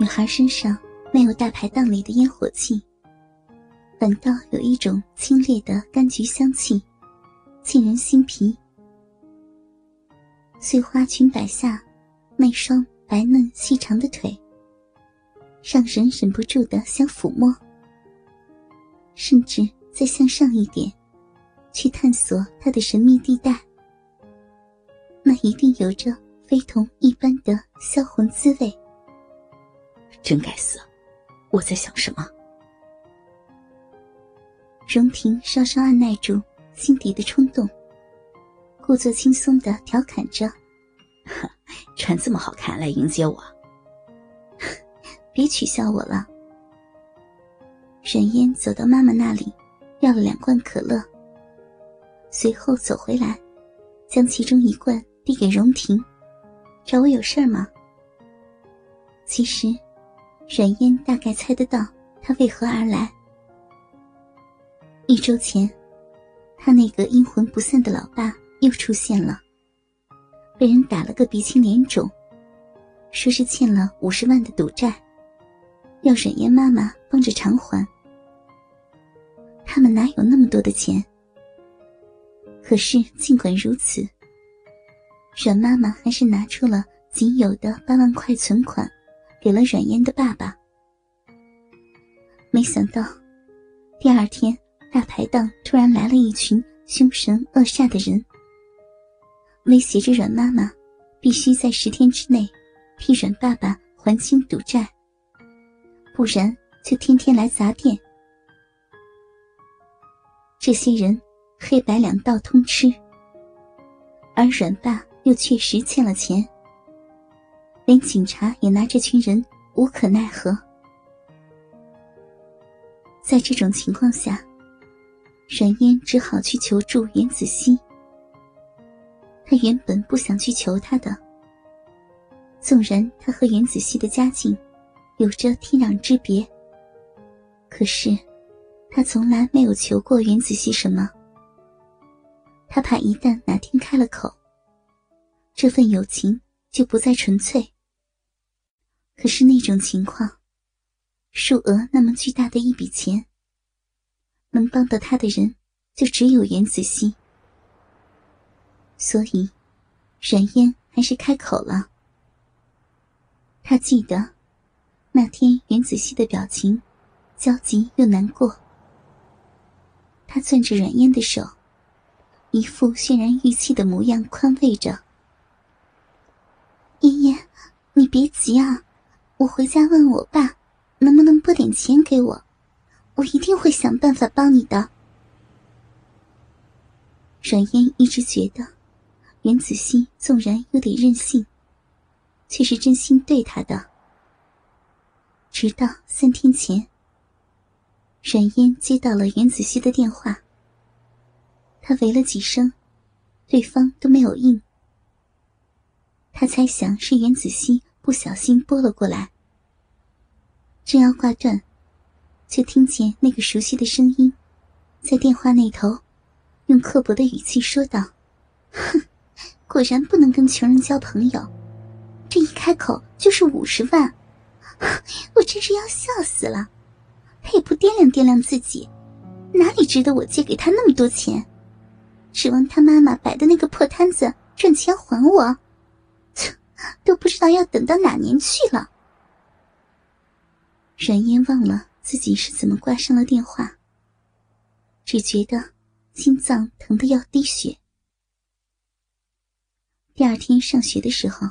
女孩身上没有大排档里的烟火气，反倒有一种清冽的柑橘香气，沁人心脾。碎花裙摆下，那双白嫩细长的腿，让人忍不住的想抚摸，甚至再向上一点，去探索她的神秘地带。那一定有着非同一般的销魂滋味。真该死！我在想什么？荣婷稍稍按耐住心底的冲动，故作轻松的调侃着：“穿这么好看来迎接我，别取笑我了。”冉嫣走到妈妈那里，要了两罐可乐，随后走回来，将其中一罐递给荣婷：“找我有事吗？”其实。冉嫣大概猜得到他为何而来。一周前，他那个阴魂不散的老爸又出现了，被人打了个鼻青脸肿，说是欠了五十万的赌债，要冉嫣妈妈帮着偿还。他们哪有那么多的钱？可是尽管如此，阮妈妈还是拿出了仅有的八万块存款。给了阮嫣的爸爸。没想到，第二天大排档突然来了一群凶神恶煞的人，威胁着阮妈妈，必须在十天之内替阮爸爸还清赌债，不然就天天来砸店。这些人黑白两道通吃，而阮爸又确实欠了钱。连警察也拿这群人无可奈何。在这种情况下，冉嫣只好去求助袁子熙。他原本不想去求他的，纵然他和袁子熙的家境有着天壤之别，可是他从来没有求过袁子熙什么。他怕一旦哪天开了口，这份友情就不再纯粹。可是那种情况，数额那么巨大的一笔钱，能帮到他的人就只有袁子熙。所以，冉嫣还是开口了。他记得那天袁子熙的表情焦急又难过，他攥着冉烟的手，一副渲然欲泣的模样，宽慰着：“嫣嫣，你别急啊。”我回家问我爸，能不能拨点钱给我，我一定会想办法帮你的。阮嫣一直觉得，袁子熙纵然有点任性，却是真心对她的。直到三天前，阮嫣接到了袁子熙的电话，她喂了几声，对方都没有应。他猜想是袁子熙。不小心拨了过来，正要挂断，却听见那个熟悉的声音，在电话那头，用刻薄的语气说道：“哼，果然不能跟穷人交朋友，这一开口就是五十万，我真是要笑死了。他也不掂量掂量自己，哪里值得我借给他那么多钱？指望他妈妈摆的那个破摊子赚钱还我？”都不知道要等到哪年去了。冉嫣忘了自己是怎么挂上了电话，只觉得心脏疼得要滴血。第二天上学的时候，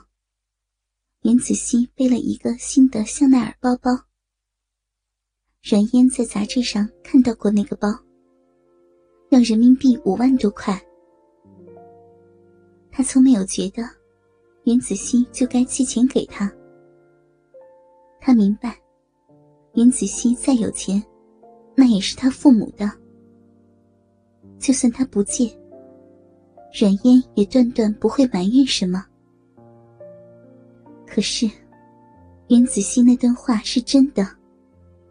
袁子熙背了一个新的香奈儿包包。冉嫣在杂志上看到过那个包，要人民币五万多块。他从没有觉得。袁子熙就该寄钱给他。他明白，袁子熙再有钱，那也是他父母的。就算他不借，冉嫣也断断不会埋怨什么。可是，袁子熙那段话是真的，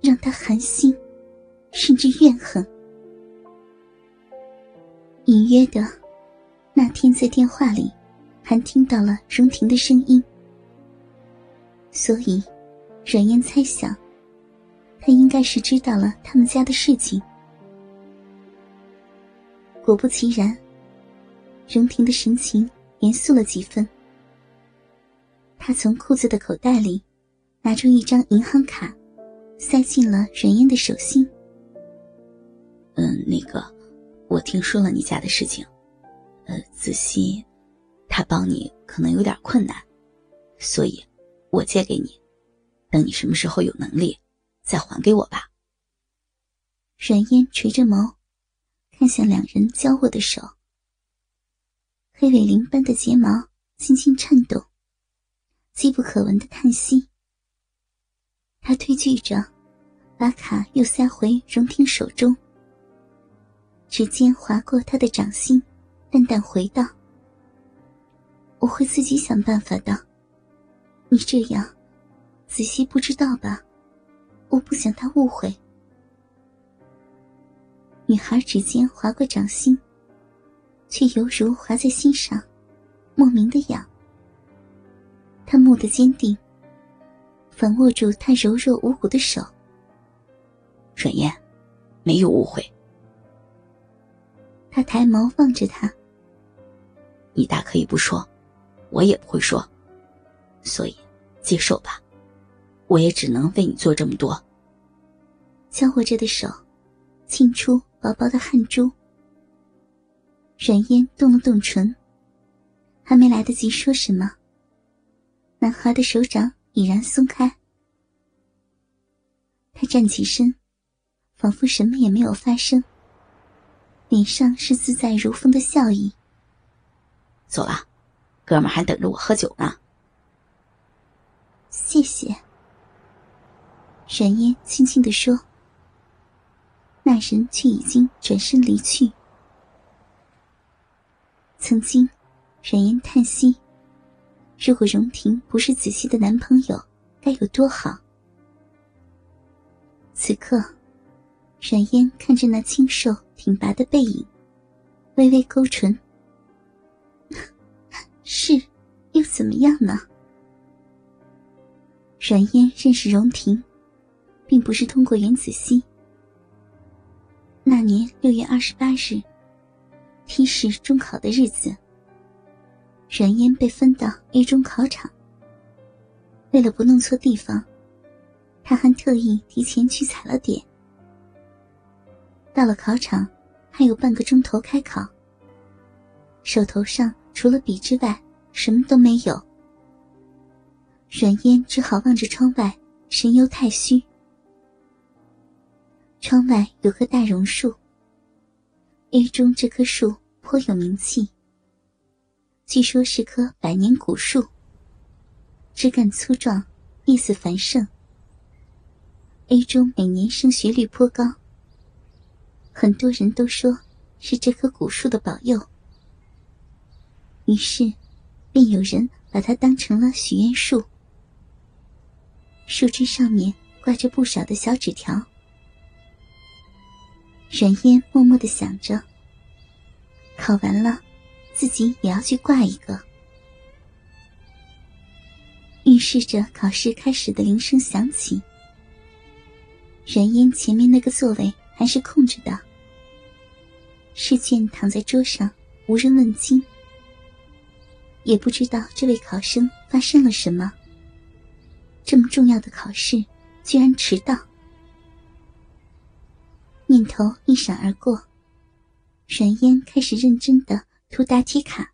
让他寒心，甚至怨恨。隐约的，那天在电话里。还听到了荣婷的声音，所以阮烟猜想，他应该是知道了他们家的事情。果不其然，荣婷的神情严肃了几分。他从裤子的口袋里拿出一张银行卡，塞进了阮烟的手心。嗯，那个，我听说了你家的事情，呃，子熙，他帮你可能有点困难，所以，我借给你，等你什么时候有能力，再还给我吧。阮烟垂着眸，看向两人交握的手，黑尾鳞般的睫毛轻轻颤动，机不可闻的叹息。他推拒着，把卡又塞回荣婷手中。指尖划过他的掌心，淡淡回道：“我会自己想办法的。你这样，子熙不知道吧？我不想他误会。”女孩指尖划过掌心，却犹如划在心上，莫名的痒。他蓦地坚定，反握住她柔弱无骨的手。阮燕，没有误会。他抬眸望着他，你大可以不说，我也不会说，所以接受吧，我也只能为你做这么多。交握着的手，沁出薄薄的汗珠。软烟动了动唇，还没来得及说什么，男孩的手掌已然松开。他站起身，仿佛什么也没有发生。脸上是自在如风的笑意。走了，哥们还等着我喝酒呢。谢谢。冉烟轻轻的说。那人却已经转身离去。曾经，冉烟叹息：如果荣婷不是子熙的男朋友，该有多好。此刻，冉烟看着那清瘦。挺拔的背影，微微勾唇。是，又怎么样呢？阮烟认识荣婷，并不是通过袁子熙。那年六月二十八日，T 市中考的日子，阮烟被分到 A 中考场。为了不弄错地方，他还特意提前去踩了点。到了考场，还有半个钟头开考。手头上除了笔之外，什么都没有。阮烟只好望着窗外，神游太虚。窗外有棵大榕树。A 中这棵树颇有名气，据说是棵百年古树。枝干粗壮，叶子繁盛。A 中每年升学率颇高。很多人都说是这棵古树的保佑，于是便有人把它当成了许愿树。树枝上面挂着不少的小纸条。冉烟默默的想着：考完了，自己也要去挂一个。预示着考试开始的铃声响起，冉烟前面那个座位还是空着的。试卷躺在桌上，无人问津。也不知道这位考生发生了什么。这么重要的考试，居然迟到。念头一闪而过，冉烟开始认真的涂答题卡。